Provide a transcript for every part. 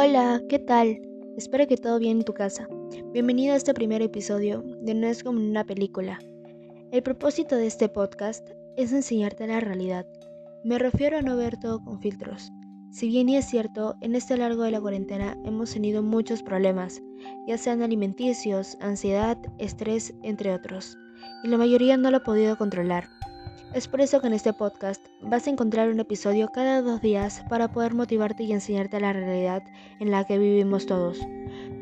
Hola, ¿qué tal? Espero que todo bien en tu casa. Bienvenido a este primer episodio de No es como una película. El propósito de este podcast es enseñarte la realidad. Me refiero a no ver todo con filtros. Si bien y es cierto, en este largo de la cuarentena hemos tenido muchos problemas, ya sean alimenticios, ansiedad, estrés, entre otros, y la mayoría no lo ha podido controlar. Es por eso que en este podcast vas a encontrar un episodio cada dos días para poder motivarte y enseñarte la realidad en la que vivimos todos.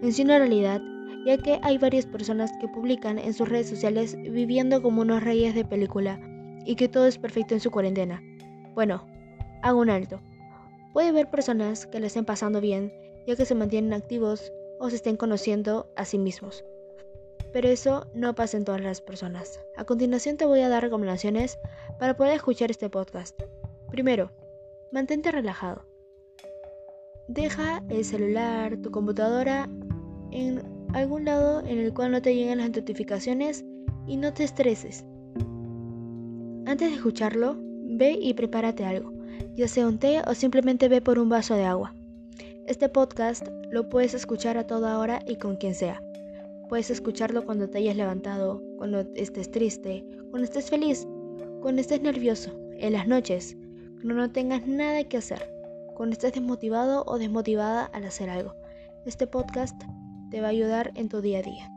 Menciono realidad ya que hay varias personas que publican en sus redes sociales viviendo como unos reyes de película y que todo es perfecto en su cuarentena. Bueno, hago un alto. Puede haber personas que le estén pasando bien ya que se mantienen activos o se estén conociendo a sí mismos pero eso no pasa en todas las personas. A continuación te voy a dar recomendaciones para poder escuchar este podcast. Primero, mantente relajado. Deja el celular, tu computadora en algún lado en el cual no te lleguen las notificaciones y no te estreses. Antes de escucharlo, ve y prepárate algo, ya sea un té o simplemente ve por un vaso de agua. Este podcast lo puedes escuchar a toda hora y con quien sea. Puedes escucharlo cuando te hayas levantado, cuando estés triste, cuando estés feliz, cuando estés nervioso, en las noches, cuando no tengas nada que hacer, cuando estés desmotivado o desmotivada al hacer algo. Este podcast te va a ayudar en tu día a día.